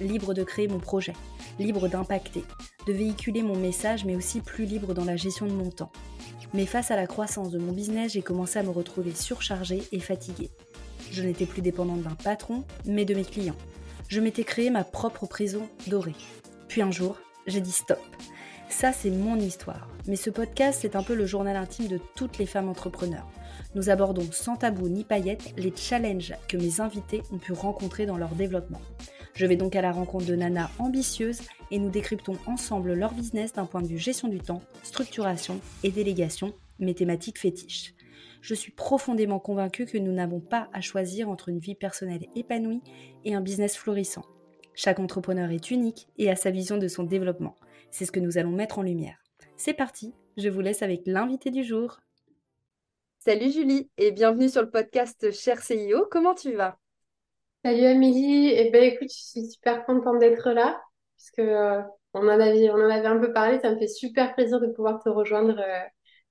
Libre de créer mon projet, libre d'impacter, de véhiculer mon message, mais aussi plus libre dans la gestion de mon temps. Mais face à la croissance de mon business, j'ai commencé à me retrouver surchargée et fatiguée. Je n'étais plus dépendante d'un patron, mais de mes clients. Je m'étais créé ma propre prison dorée. Puis un jour, j'ai dit stop. Ça, c'est mon histoire. Mais ce podcast, c'est un peu le journal intime de toutes les femmes entrepreneurs. Nous abordons sans tabou ni paillettes les challenges que mes invités ont pu rencontrer dans leur développement. Je vais donc à la rencontre de Nana ambitieuses et nous décryptons ensemble leur business d'un point de vue gestion du temps, structuration et délégation, mes thématiques fétiches. Je suis profondément convaincue que nous n'avons pas à choisir entre une vie personnelle épanouie et un business florissant. Chaque entrepreneur est unique et a sa vision de son développement. C'est ce que nous allons mettre en lumière. C'est parti, je vous laisse avec l'invité du jour. Salut Julie et bienvenue sur le podcast Cher CIO. Comment tu vas? Salut Amélie, eh ben écoute, je suis super contente d'être là, puisque euh, on en avait, on en avait un peu parlé, ça me fait super plaisir de pouvoir te rejoindre euh,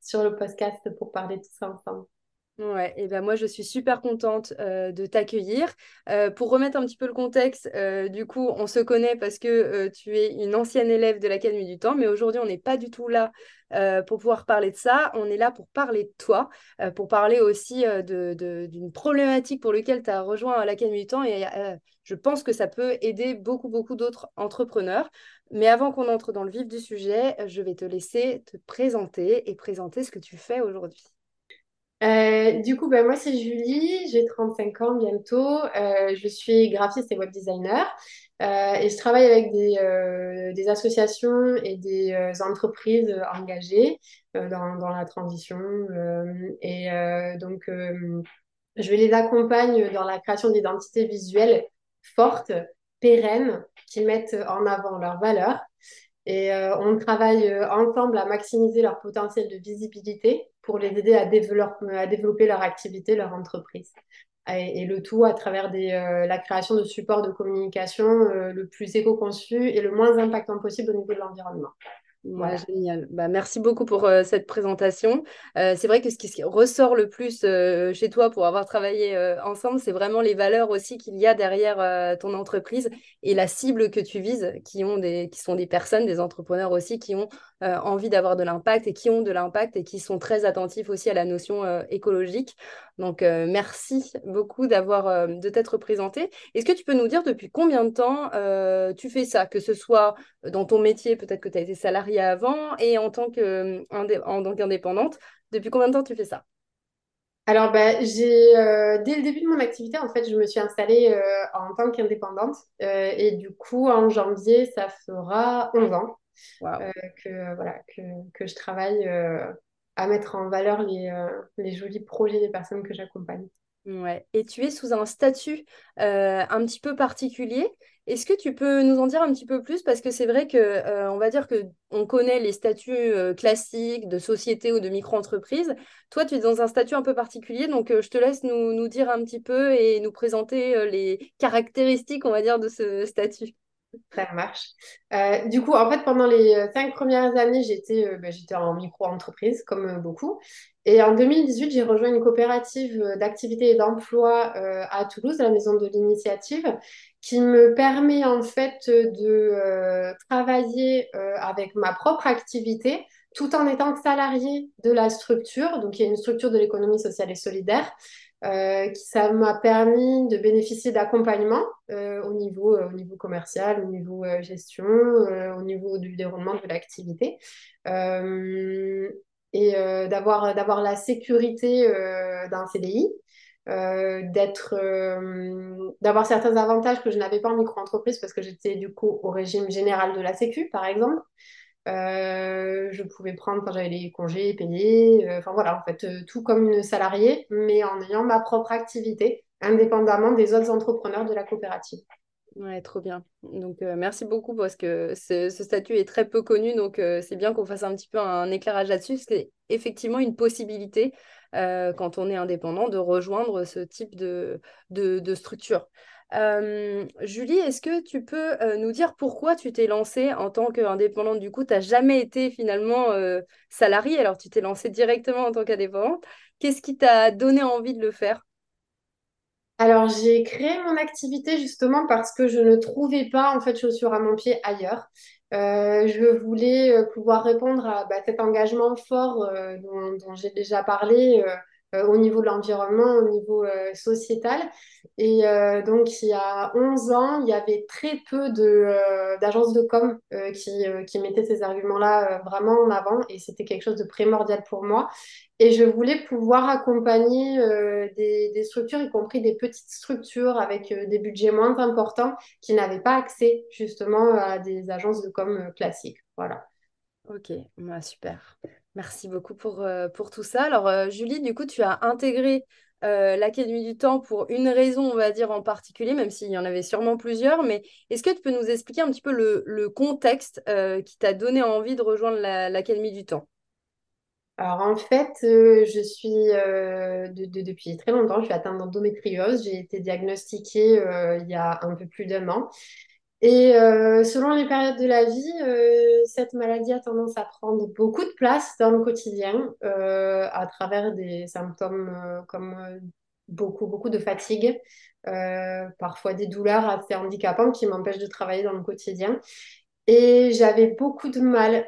sur le podcast pour parler de tout ça ensemble. Ouais, et ben moi je suis super contente euh, de t'accueillir. Euh, pour remettre un petit peu le contexte, euh, du coup on se connaît parce que tu es une ancienne élève de l'Académie du Temps, mais aujourd'hui on n'est pas du tout là pour pouvoir parler de ça. On est là pour parler de toi, pour parler aussi d'une de, problématique pour laquelle tu as rejoint l'Académie du Temps et je pense que ça peut aider beaucoup beaucoup d'autres entrepreneurs. Mais avant qu'on entre dans le vif du sujet, je vais te laisser te présenter et présenter ce que tu fais aujourd'hui. Euh, du coup, ben, moi, c'est Julie, j'ai 35 ans bientôt. Euh, je suis graphiste et web designer. Euh, et je travaille avec des, associations et des entreprises engagées dans, dans, la transition. et donc, je les accompagne dans la création d'identités visuelles fortes, pérennes, qui mettent en avant leurs valeurs. Et on travaille ensemble à maximiser leur potentiel de visibilité pour les aider à, développer, leur activité, leur entreprise. Et, le tout à travers euh, la création de supports de communication euh, le plus éco-conçu et le moins impactant possible au niveau de l'environnement. Génial. Bah, merci beaucoup pour euh, cette présentation. c'est vrai que ce qui, ressort le plus chez toi pour avoir travaillé ensemble, c'est vraiment les valeurs aussi qu'il y a derrière ton entreprise et la cible que tu vises, qui, ont des, qui sont des personnes, des entrepreneurs aussi, qui ont euh, envie d'avoir de l'impact et qui ont de l'impact et qui sont très attentifs aussi à la notion euh, écologique. Donc, euh, merci beaucoup d'avoir de t'être présenté. Est-ce que tu peux nous dire depuis combien de temps tu fais ça, que ce soit dans ton métier, peut-être que tu as été salarié avant, et en tant qu'indépendante, depuis combien de temps tu fais ça? Alors, bah, j'ai, dès le début de mon activité, en fait, je me suis installée en tant qu'indépendante. et du coup, en janvier, ça fera 11 ans. Euh, que, voilà, que, que je travaille euh, à mettre en valeur les, euh, les jolis projets des personnes que j'accompagne. Ouais. Et tu es sous un statut un petit peu particulier. Est-ce que tu peux nous en dire un petit peu plus? Parce que c'est vrai que on va dire que on connaît les statuts classiques de société ou de micro-entreprise. Toi, tu es dans un statut un peu particulier, donc je te laisse nous, nous, dire un petit peu et nous présenter les caractéristiques, on va dire, de ce statut. Ça marche. Euh, du coup, en fait, pendant les euh, cinq premières années, j'étais euh, bah, en micro-entreprise, comme beaucoup. Et en 2018, j'ai rejoint une coopérative d'activité et d'emploi à Toulouse, à la Maison de l'Initiative, qui me permet en fait de travailler avec ma propre activité tout en étant salarié de la structure. Donc, il y a une structure de l'économie sociale et solidaire euh, ça m'a permis de bénéficier d'accompagnement euh, au, niveau, euh, au niveau commercial, au niveau gestion, au niveau du déroulement de l'activité. et d'avoir, d'avoir la sécurité d'un CDI, d'être, d'avoir certains avantages que je n'avais pas en micro-entreprise parce que j'étais du coup au régime général de la Sécu, par exemple. Euh, je pouvais prendre, quand j'avais les congés payés, euh, enfin voilà, en fait, euh, tout comme une salariée, mais en ayant ma propre activité, indépendamment des autres entrepreneurs de la coopérative. Ouais, trop bien. Donc, merci beaucoup parce que ce, statut est très peu connu. Donc, c'est bien qu'on fasse un petit peu un éclairage là-dessus. C'est effectivement une possibilité quand on est indépendant de rejoindre ce type de, de, structure. Julie, est-ce que tu peux nous dire pourquoi tu t'es lancée en tant qu'indépendante? Du coup, tu n'as jamais été finalement salariée, alors tu t'es lancée directement en tant qu'indépendante. Qu'est-ce qui t'a donné envie de le faire? Alors, j'ai créé mon activité justement parce que je ne trouvais pas en fait chaussures à mon pied ailleurs. Je voulais pouvoir répondre à bah, cet engagement fort dont, j'ai déjà parlé au niveau de l'environnement, au niveau sociétal. Et donc, il y a 11 ans, il y avait très peu d'agences de com qui, qui mettaient ces arguments-là vraiment en avant et c'était quelque chose de primordial pour moi. Et je voulais pouvoir accompagner euh, des, structures, y compris des petites structures avec euh, des budgets moins importants, qui n'avaient pas accès justement à des agences de com euh, classiques. Voilà. Ok, bah, super. Merci beaucoup pour, pour tout ça. Alors, Julie, du coup, tu as intégré l'Académie du Temps pour une raison, on va dire, en particulier, même s'il y en avait sûrement plusieurs. Mais est-ce que tu peux nous expliquer un petit peu le, le contexte qui t'a donné envie de rejoindre l'Académie du Temps? Alors en fait, euh, je suis euh, depuis très longtemps, je suis atteinte d'endométriose. J'ai été diagnostiquée euh, il y a un peu plus d'un an. Et selon les périodes de la vie, cette maladie a tendance à prendre beaucoup de place dans le quotidien à travers des symptômes comme beaucoup, beaucoup de fatigue, parfois des douleurs assez handicapantes qui m'empêchent de travailler dans le quotidien. Et j'avais beaucoup de mal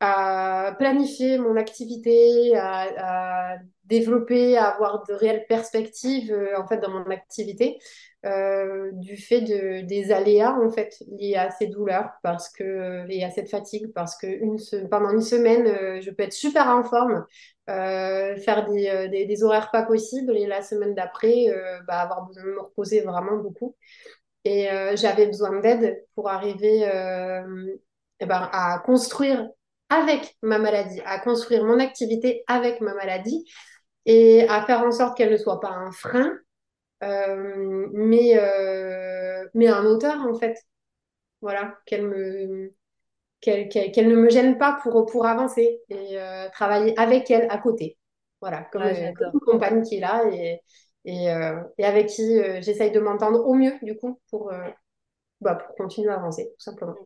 à planifier mon activité, à, développer, à avoir de réelles perspectives euh, en fait dans mon activité euh, du fait de, des aléas en fait liés à ces douleurs parce que et à cette fatigue parce que une, pendant une semaine euh, je peux être super en forme faire des, des, horaires pas possibles et la semaine d'après bah, avoir besoin de me reposer vraiment beaucoup. Et j'avais besoin d'aide pour arriver eh ben, à construire avec ma maladie, à construire mon activité avec ma maladie et à faire en sorte qu'elle ne soit pas un frein, euh, mais, euh, mais un moteur en fait. Voilà, qu'elle me qu'elle ne me gêne pas pour, pour avancer et euh, travailler avec elle à côté. Voilà, comme, une compagne qui est là et, et, et avec qui j'essaye de m'entendre au mieux du coup pour, bah, pour continuer à avancer tout simplement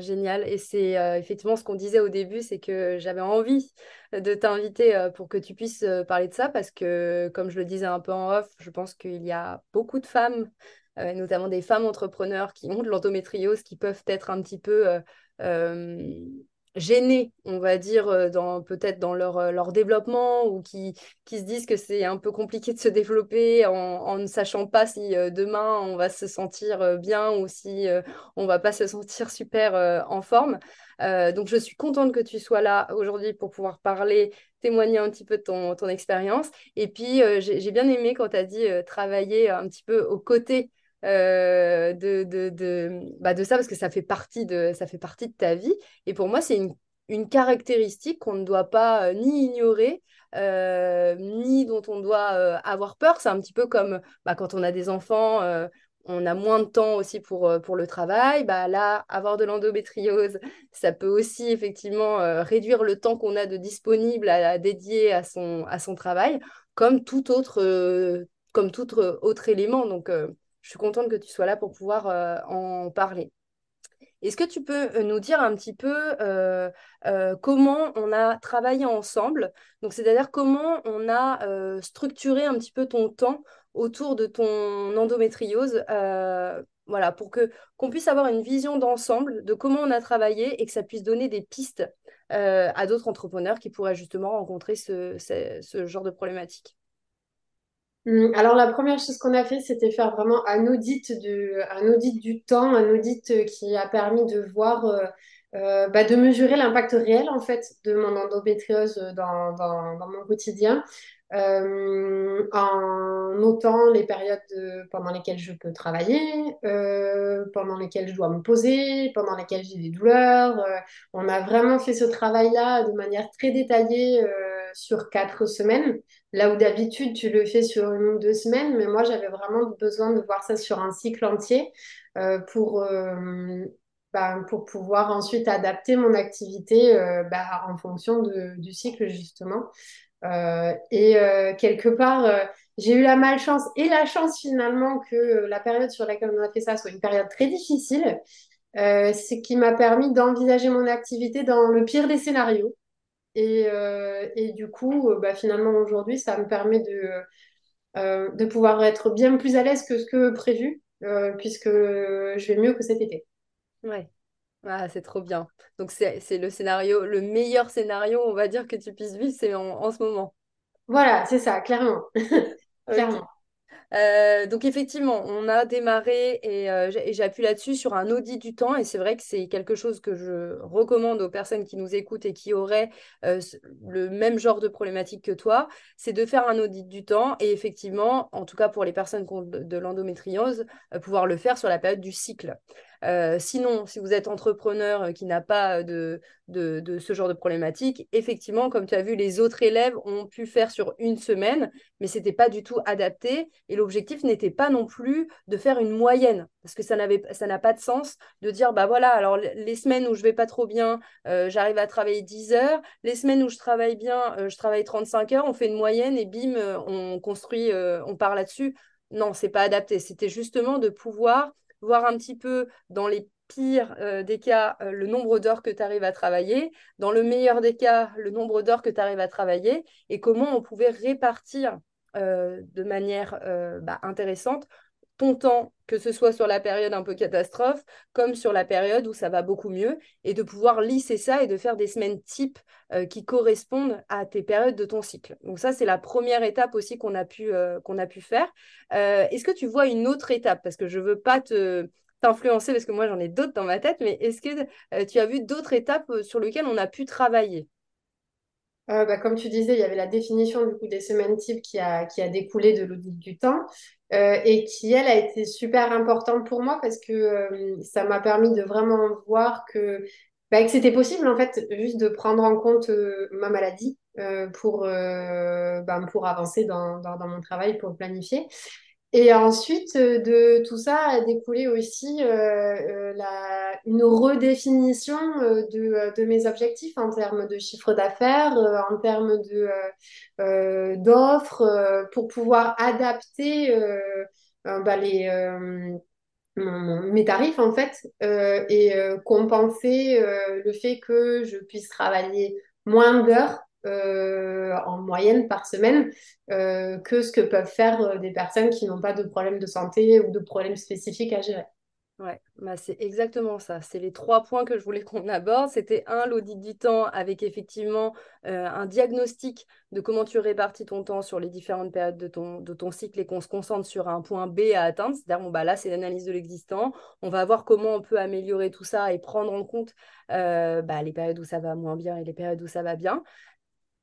génial. Et c'est euh, effectivement ce qu'on disait au début, c'est que j'avais envie de t'inviter euh, pour que tu puisses euh, parler de ça parce que, comme je le disais un peu en off, je pense qu'il y a beaucoup de femmes, notamment des femmes entrepreneurs qui ont de l'endométriose, qui peuvent être un petit peu gênés, on va dire, euh, dans, peut-être dans leur, euh, leur développement ou qui, qui se disent que c'est un peu compliqué de se développer en, ne sachant pas si euh, demain on va se sentir bien ou si on va pas se sentir super en forme. donc je suis contente que tu sois là aujourd'hui pour pouvoir parler, témoigner un petit peu de ton, ton expérience. Et puis j'ai bien aimé quand tu as dit travailler un petit peu aux côtés euh, de, de, de, bah de, ça parce que ça fait partie de, ça fait partie de ta vie. Et pour moi, c'est une, une, caractéristique qu'on ne doit pas euh, ni ignorer, euh, ni dont on doit avoir peur. C'est un petit peu comme bah, quand on a des enfants. on a moins de temps aussi pour, pour le travail. Bah, là, avoir de l'endométriose, ça peut aussi effectivement réduire le temps qu'on a de disponible à, à, dédier à son, à son travail, comme tout autre, comme tout autre élément. Donc, je suis contente que tu sois là pour pouvoir euh, en parler. Est-ce que tu peux euh, nous dire un petit peu euh, comment on a travaillé ensemble? Donc, c'est-à-dire comment on a structuré un petit peu ton temps autour de ton endométriose voilà, pour que qu'on puisse avoir une vision d'ensemble de comment on a travaillé et que ça puisse donner des pistes à d'autres entrepreneurs qui pourraient justement rencontrer ce genre de problématique. Hum, alors la première chose qu'on a fait, c'était faire vraiment un audit, de, un audit du temps, un audit euh, qui a permis de voir, euh, euh, bah, de mesurer l'impact réel en fait de mon endométriose dans, dans, dans mon quotidien, en notant les périodes pendant lesquelles je peux travailler, pendant lesquelles je dois me poser, pendant lesquelles j'ai des douleurs. on a vraiment fait ce travail-là de manière très détaillée sur quatre semaines. Là où d'habitude, tu le fais sur une ou deux semaines, mais moi, j'avais vraiment besoin de voir ça sur un cycle entier euh, pour, euh, bah, pour pouvoir ensuite adapter mon activité euh, bah, en fonction du cycle, justement. Et quelque part, j'ai eu la malchance et la chance finalement que la période sur laquelle on a fait ça soit une période très difficile. Euh, ce qui m'a permis d'envisager mon activité dans le pire des scénarios. Et, euh, du coup, euh, bah, finalement, aujourd'hui, ça me permet de, de pouvoir être bien plus à l'aise que ce que prévu, puisque je vais mieux que cet été. Ouais. Ah, c'est trop bien. Donc, c'est le scénario, le meilleur scénario, on va dire, que tu puisses vivre, c'est en, en, ce moment. Voilà, c'est ça, clairement. clairement. Euh, donc effectivement, on a démarré et, euh, j'appuie là-dessus sur un audit du temps et c'est vrai que c'est quelque chose que je recommande aux personnes qui nous écoutent et qui auraient euh, le même genre de problématique que toi, c'est de faire un audit du temps et effectivement, en tout cas pour les personnes qui ont de l'endométriose, pouvoir le faire sur la période du cycle. Euh, sinon, si vous êtes entrepreneur euh, qui n'a pas de, de, ce genre de problématique, effectivement, comme tu as vu, les autres élèves ont pu faire sur une semaine, mais ce n'était pas du tout adapté. Et l'objectif n'était pas non plus de faire une moyenne, parce que ça n'a pas de sens de dire, bah voilà, alors les semaines où je vais pas trop bien, euh, j'arrive à travailler 10 heures. Les semaines où je travaille bien, je travaille 35 heures, on fait une moyenne et bim, on construit, on part là-dessus. Non, c'est pas adapté. C'était justement de pouvoir voir un petit peu dans les pires euh, des cas euh, le nombre d'heures que tu arrives à travailler, dans le meilleur des cas le nombre d'heures que tu arrives à travailler et comment on pouvait répartir euh, de manière bah, intéressante ton temps, que ce soit sur la période un peu catastrophe, comme sur la période où ça va beaucoup mieux, et de pouvoir lisser ça et de faire des semaines types euh, qui correspondent à tes périodes de ton cycle. Donc ça, c'est la première étape aussi qu'on a, pu, euh, qu'on a pu faire. Euh, est-ce que tu vois une autre étape? Parce que je ne veux pas t'influencer parce que moi j'en ai d'autres dans ma tête, mais est-ce que tu as vu d'autres étapes sur lesquelles on a pu travailler? Bah, comme tu disais, il y avait la définition du coup des semaines types qui a, qui a découlé de l'audit du temps. Euh, et qui, elle, a été super importante pour moi parce que euh, ça m'a permis de vraiment voir que, bah, que c'était possible, en fait, juste de prendre en compte euh, ma maladie pour, bah, pour avancer dans, dans, mon travail, pour planifier. Et ensuite, de tout ça a découlé aussi la, une redéfinition de, de, mes objectifs en termes de chiffre d'affaires, en termes de, d'offres, pour pouvoir adapter bah, les, mes tarifs en fait et compenser le fait que je puisse travailler moins d'heures euh, en moyenne par semaine euh, que ce que peuvent faire euh, des personnes qui n'ont pas de problème de santé ou de problèmes spécifiques à gérer. Ouais, bah c'est exactement ça. C'est les trois points que je voulais qu'on aborde. C'était un, l'audit du temps avec effectivement un diagnostic de comment tu répartis ton temps sur les différentes périodes de ton, de ton cycle et qu'on se concentre sur un point B à atteindre. C'est-à-dire, bon, bah là, c'est l'analyse de l'existant. On va voir comment on peut améliorer tout ça et prendre en compte bah, les périodes où ça va moins bien et les périodes où ça va bien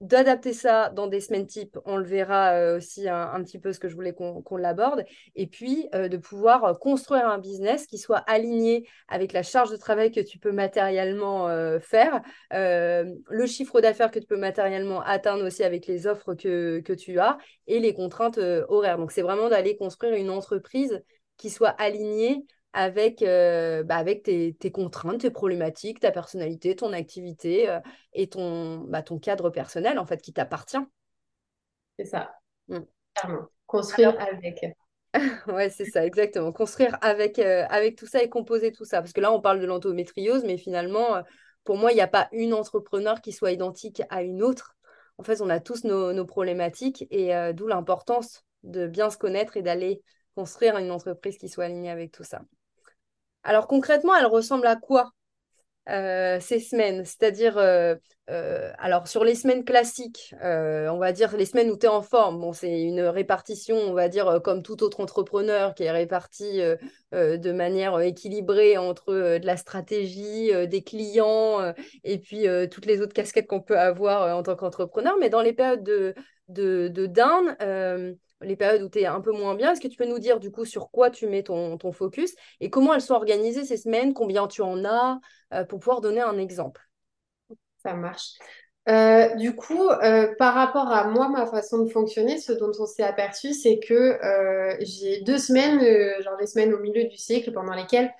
d'adapter ça dans des semaines types, on le verra euh, aussi un, petit peu ce que je voulais qu'on l'aborde, et puis euh, de pouvoir euh, construire un business qui soit aligné avec la charge de travail que tu peux matériellement faire, le chiffre d'affaires que tu peux matériellement atteindre aussi avec les offres que, que tu as, et les contraintes horaires. Donc c'est vraiment d'aller construire une entreprise qui soit alignée avec, euh, bah, avec tes, contraintes, tes problématiques, ta personnalité, ton activité euh, et ton, bah, ton cadre personnel, en fait, qui t'appartient. C'est ça. Mm. Construire avec. ouais, c'est ça, exactement. Construire avec, euh, avec tout ça et composer tout ça. Parce que là, on parle de l'endométriose, mais finalement, pour moi, il n'y a pas une entrepreneur qui soit identique à une autre. En fait, on a tous nos, nos problématiques et d'où l'importance de bien se connaître et d'aller construire une entreprise qui soit alignée avec tout ça. Alors concrètement, elle ressemble à quoi euh, ces semaines? C'est-à-dire, euh, euh, alors sur les semaines classiques, on va dire les semaines où tu es en forme, bon, c'est une répartition, on va dire, comme tout autre entrepreneur qui est réparti de manière équilibrée entre de la stratégie, des clients et puis toutes les autres casquettes qu'on peut avoir en tant qu'entrepreneur. Mais dans les périodes de, de, les périodes où tu es un peu moins bien. Est-ce que tu peux nous dire du coup sur quoi tu mets ton, ton focus et comment elles sont organisées ces semaines, combien tu en as, euh, pour pouvoir donner un exemple? Ça marche. Euh, du coup, euh, par rapport à moi, ma façon de fonctionner, ce dont on s'est aperçu, c'est que j'ai deux semaines, genre les semaines au milieu du cycle, pendant lesquelles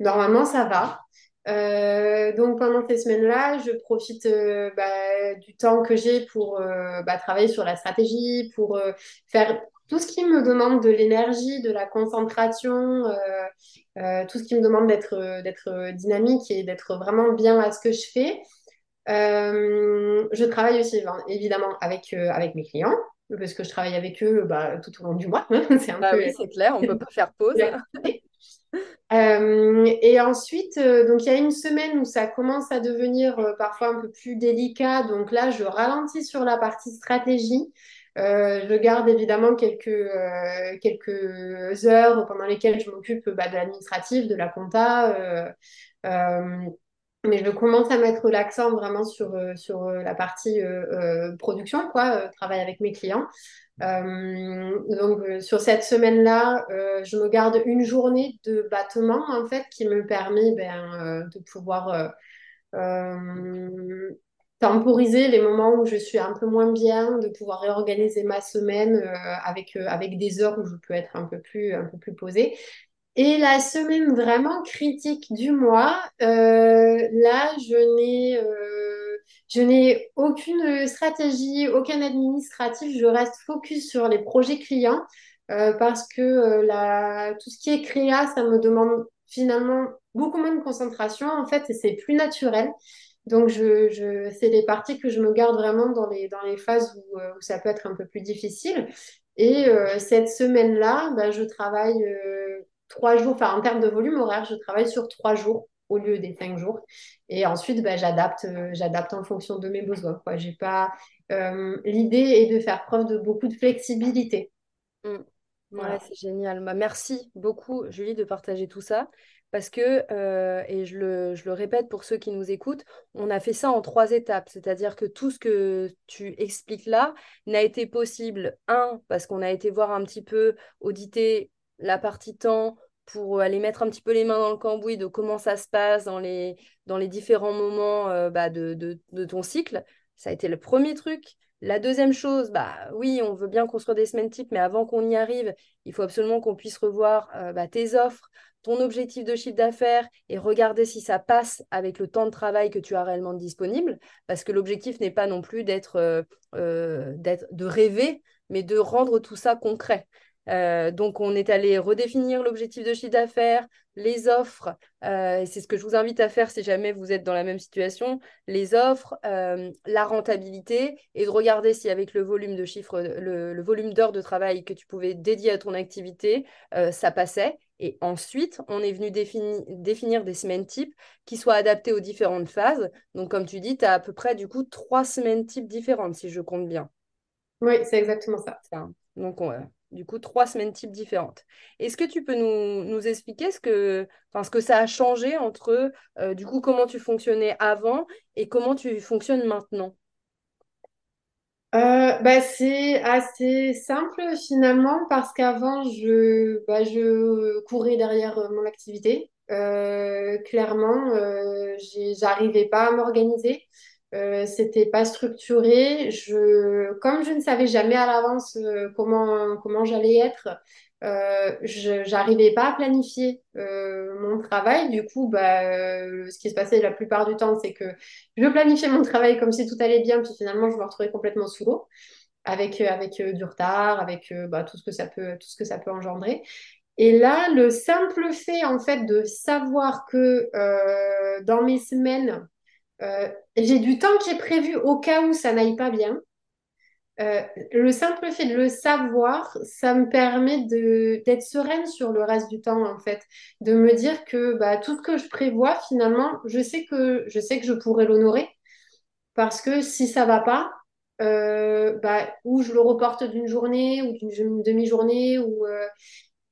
normalement ça va. Donc pendant ces semaines-là, je profite bah, du temps que j'ai pour bah, travailler sur la stratégie, pour faire tout ce qui me demande de l'énergie, de la concentration, tout ce qui me demande d'être d'être dynamique et d'être vraiment bien à ce que je fais. je travaille aussi évidemment avec, avec mes clients parce que je travaille avec eux bah, tout au long du mois. c'est un bah peu... oui, c'est clair, on ne peut pas faire pause. Euh, et ensuite, euh, donc il y a une semaine où ça commence à devenir euh, parfois un peu plus délicat. Donc là, je ralentis sur la partie stratégie. je garde évidemment quelques, quelques heures pendant lesquelles je m'occupe bah, de l'administratif, de la compta. Mais je commence à mettre l'accent vraiment sur, sur la partie production, quoi, travail avec mes clients. Euh, donc euh, sur cette semaine-là, euh, je me garde une journée de battement en fait qui me permet ben, de pouvoir temporiser les moments où je suis un peu moins bien, de pouvoir réorganiser ma semaine avec, avec des heures où je peux être un peu plus, un peu plus posée. Et la semaine vraiment critique du mois, là, je n'ai je n'ai aucune stratégie, aucun administratif. Je reste focus sur les projets clients euh, parce que euh, tout ce qui est créa, ça me demande finalement beaucoup moins de concentration en fait et c'est plus naturel. Donc, je, je, c'est les parties que je me garde vraiment dans les, dans les phases où, euh, où ça peut être un peu plus difficile. Et cette semaine-là, bah, je travaille trois jours, enfin en termes de volume horaire, je travaille sur trois jours au lieu des cinq jours. Et ensuite, bah, j'adapte, euh, j'adapte en fonction de mes besoins. Quoi. J'ai pas, euh, l'idée est de faire preuve de beaucoup de flexibilité. Mmh. Ouais, c'est génial. Bah, merci beaucoup, Julie, de partager tout ça. Parce que, euh, et je le, je le, répète pour ceux qui nous écoutent, on a fait ça en trois étapes. C'est-à-dire que tout ce que tu expliques là n'a été possible, un, parce qu'on a été voir un petit peu, auditer la partie temps, pour aller mettre un petit peu les mains dans le cambouis de comment ça se passe dans les, dans les différents moments euh, bah, de, de, ton cycle. Ça a été le premier truc. La deuxième chose, bah oui, on veut bien construire des semaines types, mais avant qu'on y arrive, il faut absolument qu'on puisse revoir euh, bah, tes offres, ton objectif de chiffre d'affaires et regarder si ça passe avec le temps de travail que tu as réellement disponible. Parce que l'objectif n'est pas non plus euh, d'être, de rêver, mais de rendre tout ça concret. Euh, donc, on est allé redéfinir l'objectif de chiffre d'affaires, les offres, euh, et c'est ce que je vous invite à faire si jamais vous êtes dans la même situation, les offres, euh, la rentabilité, et de regarder si avec le volume de chiffres, le, volume d'heures de travail que tu pouvais dédier à ton activité, ça passait. Et ensuite, on est venu définir des semaines types qui soient adaptées aux différentes phases. Donc, comme tu dis, tu as à peu près du coup trois semaines types différentes, si je compte bien. Oui, c'est exactement ça. ça. Donc, on, du coup, trois semaines types différentes. Est-ce que tu peux nous, expliquer ce que, ce que ça a changé entre, euh, du coup, comment tu fonctionnais avant et comment tu fonctionnes maintenant? Euh, bah, c'est assez simple finalement parce qu'avant je, bah, je courais derrière euh, mon activité. clairement, j'arrivais pas à m'organiser. Euh, c'était pas structuré. Je, comme je ne savais jamais à l'avance euh, comment, comment j'allais être, euh, je n'arrivais pas à planifier mon travail. Du coup, bah, ce qui se passait la plupart du temps, c'est que je planifiais mon travail comme si tout allait bien, puis finalement, je me retrouvais complètement sous l'eau, avec, avec du retard, avec bah, tout, ce que ça peut, tout ce que ça peut engendrer. Et là, le simple fait, en fait, de savoir que dans mes semaines, euh, j'ai du temps qui est prévu au cas où ça n'aille pas bien. Euh, le simple fait de le savoir, ça me permet d'être sereine sur le reste du temps, en fait. De me dire que bah, tout ce que je prévois, finalement, je sais que je, sais que je pourrais l'honorer. Parce que si ça va pas, euh, bah, ou je le reporte d'une journée ou d'une demi-journée, ou,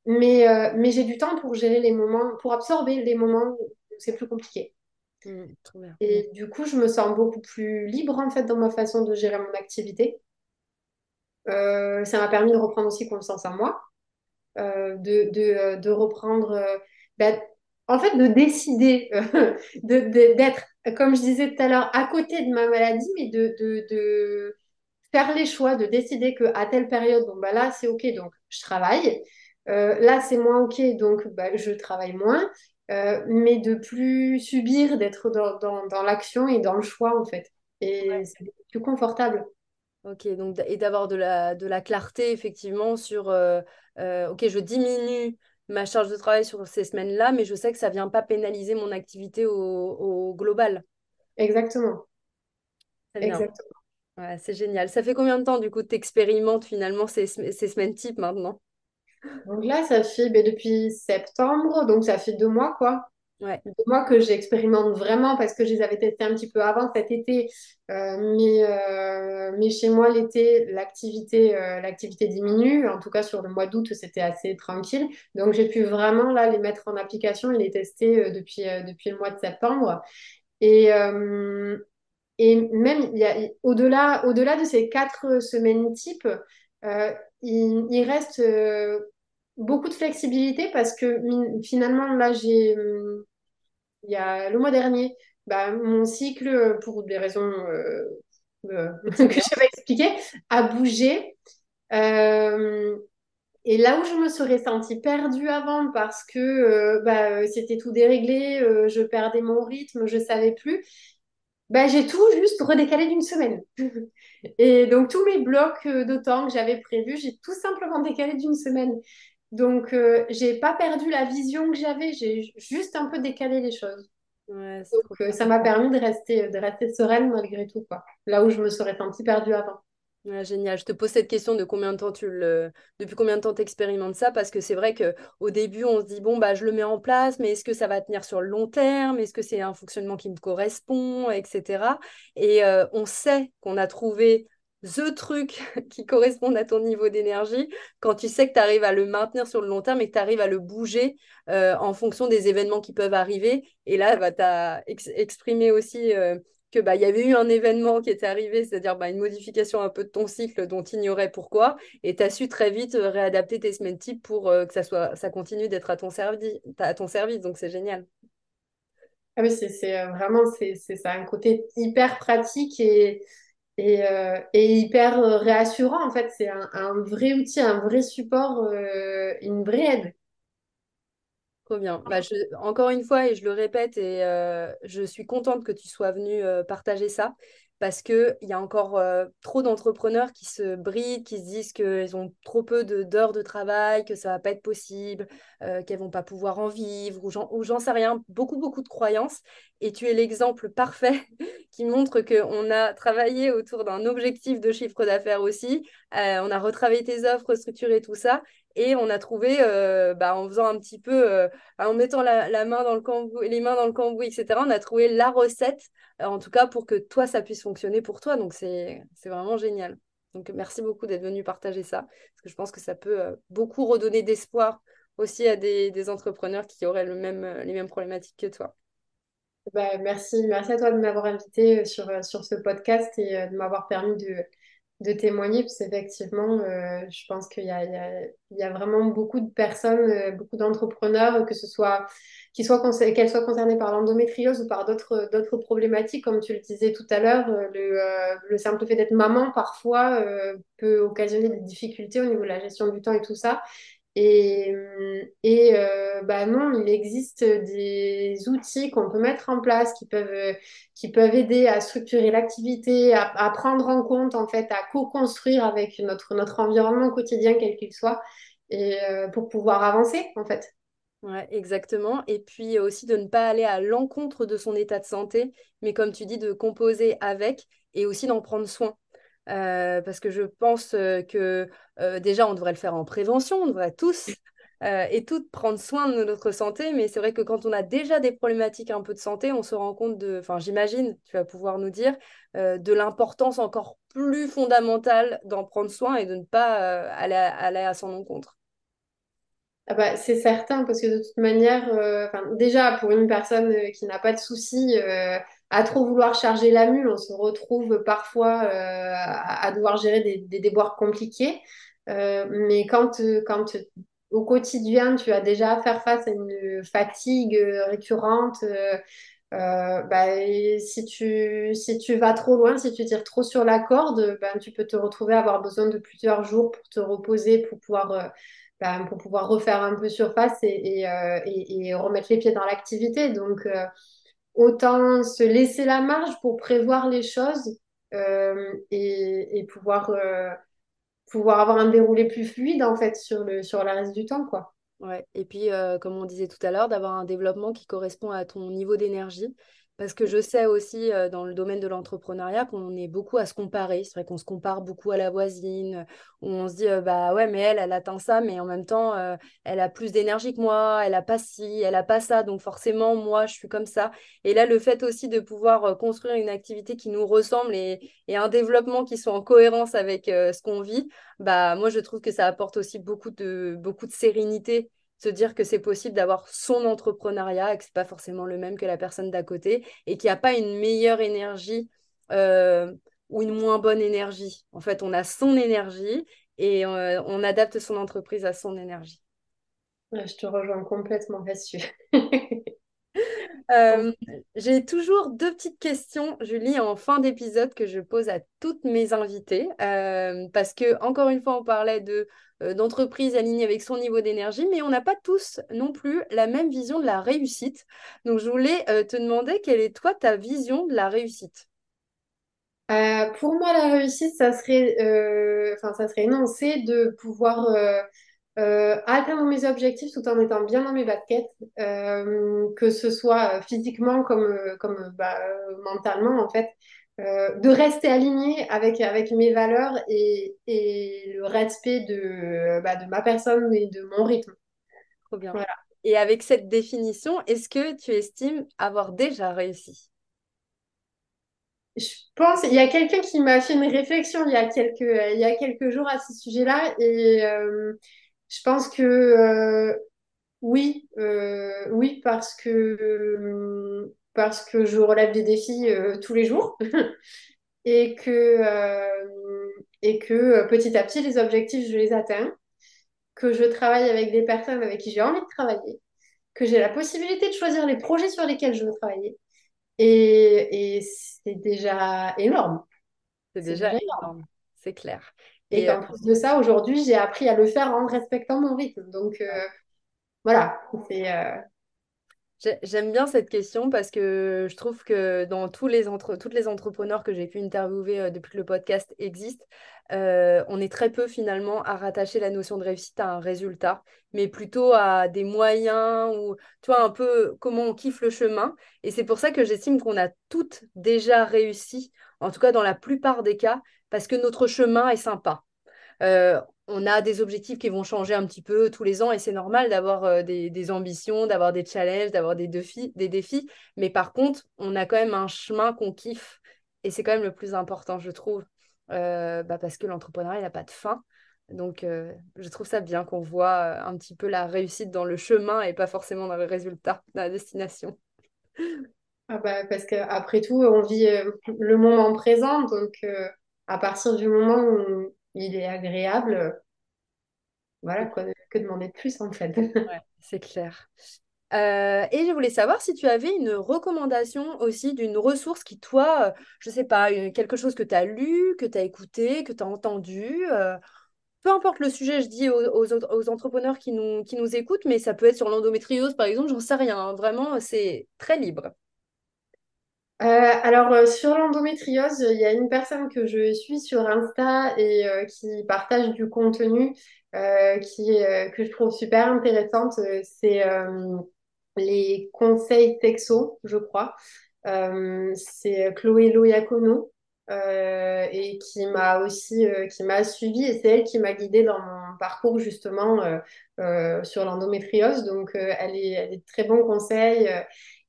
mais, mais j'ai du temps pour gérer les moments, pour absorber les moments où c'est plus compliqué. Mm, et du coup, je me sens beaucoup plus libre en fait dans ma façon de gérer mon activité. Euh, ça m'a permis de reprendre aussi confiance en moi, euh, de, de, euh, de, reprendre, ben, en fait, de décider d'être, comme je disais tout à l'heure, à côté de ma maladie, mais de, de, faire les choix, de décider qu'à telle période, bon, bah là, c'est OK, donc je travaille. là, c'est moins OK, donc bah, je travaille moins. Mais de plus subir, d'être dans, dans, dans l'action et dans le choix, en fait. Et c'est plus confortable. Ok, donc et d'avoir de la, de la clarté effectivement sur euh, euh, ok, je diminue ma charge de travail sur ces semaines-là, mais je sais que ça ne vient pas pénaliser mon activité au, au global. Exactement. Exactement. Ouais, c'est génial. Ça fait combien de temps du coup tu expérimentes finalement ces, ces semaines types maintenant? Donc là, ça fait ben, depuis septembre, donc ça fait deux mois quoi. Ouais. Moi que j'expérimente vraiment parce que je les avais testés un petit peu avant cet été, euh, mais, euh, mais chez moi l'été l'activité euh, l'activité diminue. En tout cas sur le mois d'août c'était assez tranquille, donc j'ai pu vraiment là les mettre en application et les tester depuis depuis le mois de septembre. Et et même il y a, au-delà au-delà de ces quatre semaines type, il, il, reste beaucoup de flexibilité parce que finalement là j'ai il y a le mois dernier, bah, mon cycle, pour des raisons euh, euh, que je vais expliquer, a bougé. Euh, et là où je me serais sentie perdue avant parce que bah, c'était tout déréglé, je perdais mon rythme, je savais plus, bah, j'ai tout juste redécalé d'une semaine. et donc tous mes blocs de temps que j'avais prévus, j'ai tout simplement décalé d'une semaine. Donc, euh, j'ai pas perdu la vision que j'avais, j'ai juste un peu décalé les choses. Ouais, Donc, euh, ça m'a permis de rester, de rester sereine malgré tout, quoi. Là où je me serais sentie perdue avant. Ouais, génial. Je te pose cette question de combien de temps tu le, depuis combien de temps tu expérimentes ça? Parce que c'est vrai que au début on se dit bon bah je le mets en place, mais est-ce que ça va tenir sur le long terme, est-ce que c'est un fonctionnement qui me correspond, etc. Et euh, on sait qu'on a trouvé the truc qui correspond à ton niveau d'énergie quand tu sais que tu arrives à le maintenir sur le long terme et que tu arrives à le bouger euh, en fonction des événements qui peuvent arriver. Et là, bah, tu as exprimé aussi euh, que bah, y avait eu un événement qui était arrivé, c'est-à-dire bah, une modification un peu de ton cycle dont tu ignorais pourquoi, et tu as su très vite euh, réadapter tes semaines types pour que ça, soit, ça continue d'être à, ton à ton service. Donc, c'est génial. Ah oui, c'est vraiment, c'est ça, un côté hyper pratique et et, euh, et, hyper euh, réassurant. En fait, c'est un, vrai outil, un vrai support, euh, une vraie aide. Trop bien. Bah, encore une fois, et je le répète, et je suis contente que tu sois venu euh, partager ça parce qu'il y a encore euh, trop d'entrepreneurs qui se brident, qui se disent qu'ils ont trop peu d'heures de, travail, que ça va pas être possible, euh, qu'elles vont pas pouvoir en vivre, ou j'en sais rien, beaucoup, beaucoup de croyances. Et tu es l'exemple parfait qui montre qu'on a travaillé autour d'un objectif de chiffre d'affaires aussi, euh, on a retravaillé tes offres, structuré tout ça, et on a trouvé, bah, en faisant un petit peu, en mettant la, main dans le cambouis, les mains dans le cambouis, etc., on a trouvé la recette en tout cas pour que toi, ça puisse fonctionner pour toi. Donc, c'est vraiment génial. Donc, merci beaucoup d'être venu partager ça, parce que je pense que ça peut euh, beaucoup redonner d'espoir aussi à des, entrepreneurs qui auraient le même, euh, les mêmes problématiques que toi. Bah, merci, merci à toi de m'avoir invité euh, sur, sur ce podcast et de m'avoir permis de, de témoigner, parce qu'effectivement, je pense qu'il y a, vraiment beaucoup de personnes, beaucoup d'entrepreneurs, que ce soit qu'elles soient, soient concernées par l'endométriose ou par d'autres, problématiques, comme tu le disais tout à l'heure, euh, le, euh, le simple fait d'être maman, parfois, euh, peut occasionner des difficultés au niveau de la gestion du temps et tout ça. Et, et bah non, il existe des outils qu'on peut mettre en place qui peuvent, qui peuvent aider à structurer l'activité, à, à, prendre en compte, en fait, à co-construire avec notre, notre environnement quotidien, quel qu'il soit, et pour pouvoir avancer, en fait. Ouais, exactement. Et puis aussi de ne pas aller à l'encontre de son état de santé, mais comme tu dis, de composer avec et aussi d'en prendre soin. Euh, parce que je pense euh, que euh, déjà, on devrait le faire en prévention, on devrait tous et toutes prendre soin de notre santé, mais c'est vrai que quand on a déjà des problématiques un peu de santé, on se rend compte de, enfin j'imagine, tu vas pouvoir nous dire, de l'importance encore plus fondamentale d'en prendre soin et de ne pas aller à son encontre. Ah bah, c'est certain, parce que de toute manière, déjà pour une personne qui n'a pas de soucis, à trop vouloir charger la mule, on se retrouve parfois à, à, devoir gérer des, des déboires compliqués. mais quand, quand au quotidien, tu as déjà à faire face à une fatigue récurrente, Euh, bah, si tu, si tu vas trop loin, si tu tires trop sur la corde, ben, tu peux te retrouver à avoir besoin de plusieurs jours pour te reposer, pour pouvoir, euh, ben, pour pouvoir refaire un peu surface euh, et, et remettre les pieds dans l'activité. Donc, autant se laisser la marge pour prévoir les choses et, et pouvoir, pouvoir avoir un déroulé plus fluide en fait sur le, sur la reste du temps, quoi. Et puis, euh, comme on disait tout à l'heure, d'avoir un développement qui correspond à ton niveau d'énergie. Parce que je sais aussi euh, dans le domaine de l'entrepreneuriat qu'on est beaucoup à se comparer. C'est vrai qu'on se compare beaucoup à la voisine, où on se dit, euh, bah ouais, mais elle, elle atteint ça, mais en même temps, elle a plus d'énergie que moi, elle a pas ci, elle a pas ça, donc forcément, moi, je suis comme ça. Et là, le fait aussi de pouvoir construire une activité qui nous ressemble et, et un développement qui soit en cohérence avec ce qu'on vit, bah moi, je trouve que ça apporte aussi beaucoup de, beaucoup de sérénité se dire que c'est possible d'avoir son entrepreneuriat et que c'est pas forcément le même que la personne d'à côté et qu'il n'y a pas une meilleure énergie euh, ou une moins bonne énergie. En fait, on a son énergie et euh, on adapte son entreprise à son énergie. je te rejoins complètement là-dessus. Euh, j'ai toujours deux petites questions, Julie, en fin d'épisode que je pose à toutes mes invitées. parce que, encore une fois, on parlait de euh, d'entreprise alignée avec son niveau d'énergie, mais on n'a pas tous non plus la même vision de la réussite. Donc, je voulais euh, te demander quelle est toi ta vision de la réussite? Euh, pour moi, la réussite, ça serait, ça serait de pouvoir atteindre mes objectifs tout en étant bien dans mes baskets, que ce soit physiquement comme, comme bah, mentalement en fait. Euh, de rester aligné avec, avec mes valeurs et, et le respect de, bah, de ma personne et de mon rythme. Trop bien. Voilà. Et avec cette définition, est-ce que tu estimes avoir déjà réussi? Je pense, il y a quelqu'un qui m'a fait une réflexion il y a quelques, il y a quelques jours à ce sujet-là et euh, je pense que euh, oui, oui, parce que parce que je relève des défis euh, tous les jours et que, euh, et que euh, petit à petit, les objectifs, je les atteins, que je travaille avec des personnes avec qui j'ai envie de travailler, que j'ai la possibilité de choisir les projets sur lesquels je veux travailler. Et, et c'est déjà énorme. C'est déjà, énorme, c'est clair. Et, qu'en plus de ça, aujourd'hui, j'ai appris à le faire en respectant mon rythme. Donc, voilà, c'est J'aime bien cette question parce que je trouve que dans tous les entre... toutes les entrepreneurs que j'ai pu interviewer euh, depuis que le podcast existe, euh, on est très peu finalement à rattacher la notion de réussite à un résultat, mais plutôt à des moyens ou tu vois un peu comment on kiffe le chemin. Et c'est pour ça que j'estime qu'on a toutes déjà réussi, en tout cas dans la plupart des cas, parce que notre chemin est sympa. Euh, on a des objectifs qui vont changer un petit peu tous les ans et c'est normal d'avoir euh, des, ambitions, d'avoir des challenges, d'avoir des défis, des défis. Mais par contre, on a quand même un chemin qu'on kiffe et c'est quand même le plus important, je trouve, euh, bah, parce que l'entrepreneuriat n'a pas de fin. Donc, je trouve ça bien qu'on voit un petit peu la réussite dans le chemin et pas forcément dans le résultat, dans la destination. Ah bah, parce qu'après tout, on vit le moment présent. Donc, à partir du moment où il est agréable. Voilà, quoi, que demander de plus en fait. c'est clair. Euh, et je voulais savoir si tu avais une recommandation aussi d'une ressource qui, toi, euh, je ne sais pas, quelque chose que tu as lu, que tu as écouté, que tu as entendu. Euh, peu importe le sujet, je dis aux, entrepreneurs qui nous, écoutent, mais ça peut être sur l'endométriose, par exemple, j'en sais rien. Hein. Vraiment, c'est très libre. Euh, alors, euh, sur l'endométriose, il y a une personne que je suis sur Insta et euh, qui partage du contenu qui, que je trouve super intéressante. C'est les conseils texo, je crois. c'est Chloé Loyacono et qui m'a aussi qui m'a suivi et c'est elle qui m'a guidée dans mon parcours justement sur l'endométriose. Donc, elle est, elle est très bons conseils.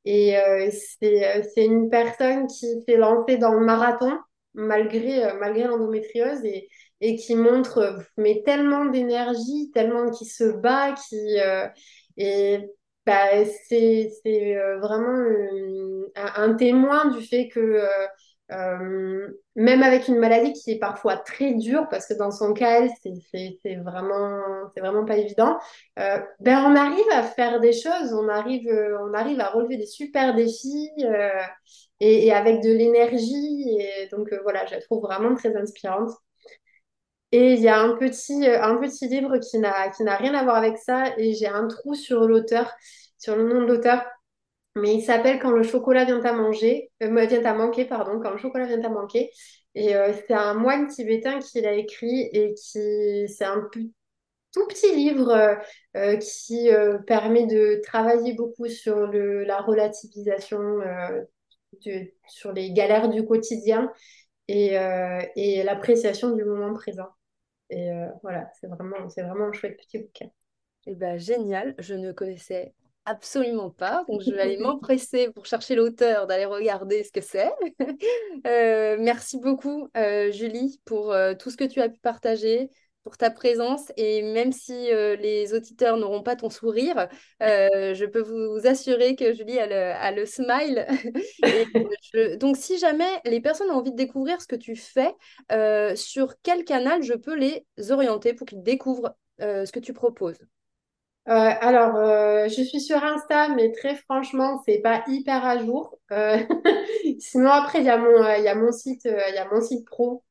Et euh, euh, c'est une personne qui s'est lancée dans le marathon malgré, euh, malgré l'endométriose et, et qui montre mais tellement d'énergie, tellement qui se bat, qui et bah, c'est vraiment un, témoin du fait que Euh, même avec une maladie qui est parfois très dure, parce que dans son cas, c'est vraiment, c'est vraiment pas évident, euh, ben on arrive à faire des choses, on arrive, euh, on arrive à relever des super défis et, et, avec de l'énergie. Et donc voilà, je la trouve vraiment très inspirante. Et il y a un petit, un petit livre qui n'a rien à voir avec ça, et j'ai un trou sur l'auteur, sur le nom de l'auteur, mais il s'appelle Quand le chocolat vient à manger, euh, vient à manquer, pardon, Quand le chocolat vient à manquer. Et euh, c'est un moine tibétain qui l'a écrit et qui, c'est un tout petit livre euh, qui permet de travailler beaucoup sur la relativisation, sur les galères du quotidien et, et l'appréciation du moment présent. Et voilà, c'est vraiment, vraiment un chouette petit bouquin. Eh ben, génial, je ne connaissais Absolument pas. Donc, je vais aller m'empresser pour chercher l'auteur, d'aller regarder ce que c'est. Euh, merci beaucoup, euh, Julie, pour euh, tout ce que tu as pu partager, pour ta présence. Et même si les auditeurs n'auront pas ton sourire, je peux vous assurer que Julie a le, smile. Donc, si jamais les personnes ont envie de découvrir ce que tu fais, sur quel canal je peux les orienter pour qu'ils découvrent ce que tu proposes? Alors, euh, je suis sur Insta, mais très franchement, c'est pas hyper à jour. Euh, sinon, après, il y a mon, y a site, y a mon site pro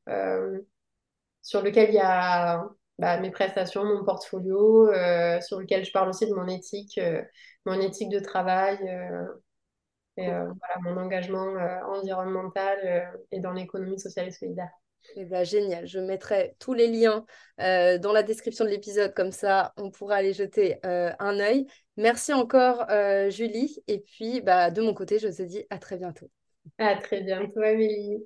sur lequel il y a bah, mes prestations, mon portfolio, sur lequel je parle aussi de mon éthique, mon éthique de travail, et voilà, mon engagement environnemental et dans l'économie sociale et solidaire. Eh ben, génial, je mettrai tous les liens euh, dans la description de l'épisode, comme ça on pourra aller jeter euh, un œil. Merci encore euh, Julie, et puis bah, de mon côté, je te dis à très bientôt. À très bientôt Amélie.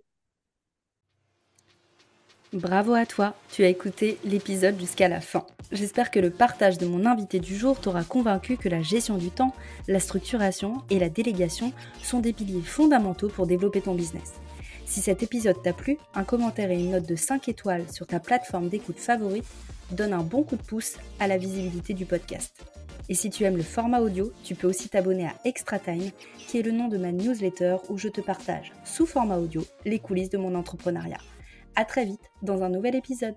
Bravo à toi, tu as écouté l'épisode jusqu'à la fin. J'espère que le partage de mon invité du jour t'aura convaincu que la gestion du temps, la structuration et la délégation sont des piliers fondamentaux pour développer ton business. Si cet épisode t'a plu, un commentaire et une note de 5 étoiles sur ta plateforme d'écoute favorite donne un bon coup de pouce à la visibilité du podcast. Et si tu aimes le format audio, tu peux aussi t'abonner à Extra Time, qui est le nom de ma newsletter où je te partage, sous format audio, les coulisses de mon entrepreneuriat. À très vite dans un nouvel épisode.